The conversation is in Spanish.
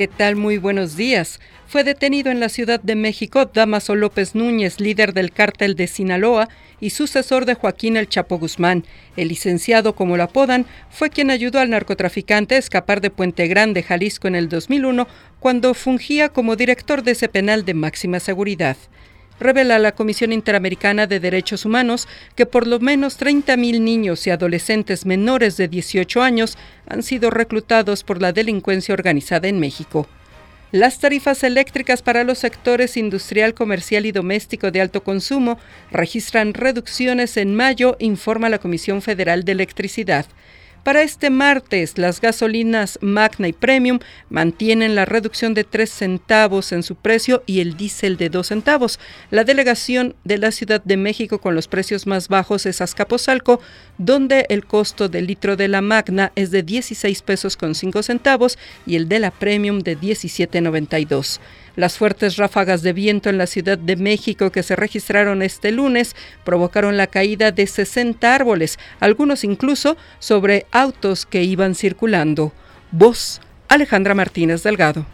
¿Qué tal? Muy buenos días. Fue detenido en la Ciudad de México Damaso López Núñez, líder del cártel de Sinaloa y sucesor de Joaquín El Chapo Guzmán. El licenciado, como lo apodan, fue quien ayudó al narcotraficante a escapar de Puente Grande, Jalisco, en el 2001, cuando fungía como director de ese penal de máxima seguridad revela la Comisión Interamericana de Derechos Humanos que por lo menos 30.000 niños y adolescentes menores de 18 años han sido reclutados por la delincuencia organizada en México. Las tarifas eléctricas para los sectores industrial, comercial y doméstico de alto consumo registran reducciones en mayo, informa la Comisión Federal de Electricidad. Para este martes, las gasolinas Magna y Premium mantienen la reducción de 3 centavos en su precio y el diésel de 2 centavos. La delegación de la Ciudad de México con los precios más bajos es Azcapotzalco, donde el costo del litro de la Magna es de 16 pesos con 5 centavos y el de la Premium de 17.92. Las fuertes ráfagas de viento en la Ciudad de México que se registraron este lunes provocaron la caída de 60 árboles, algunos incluso sobre autos que iban circulando. Voz Alejandra Martínez Delgado.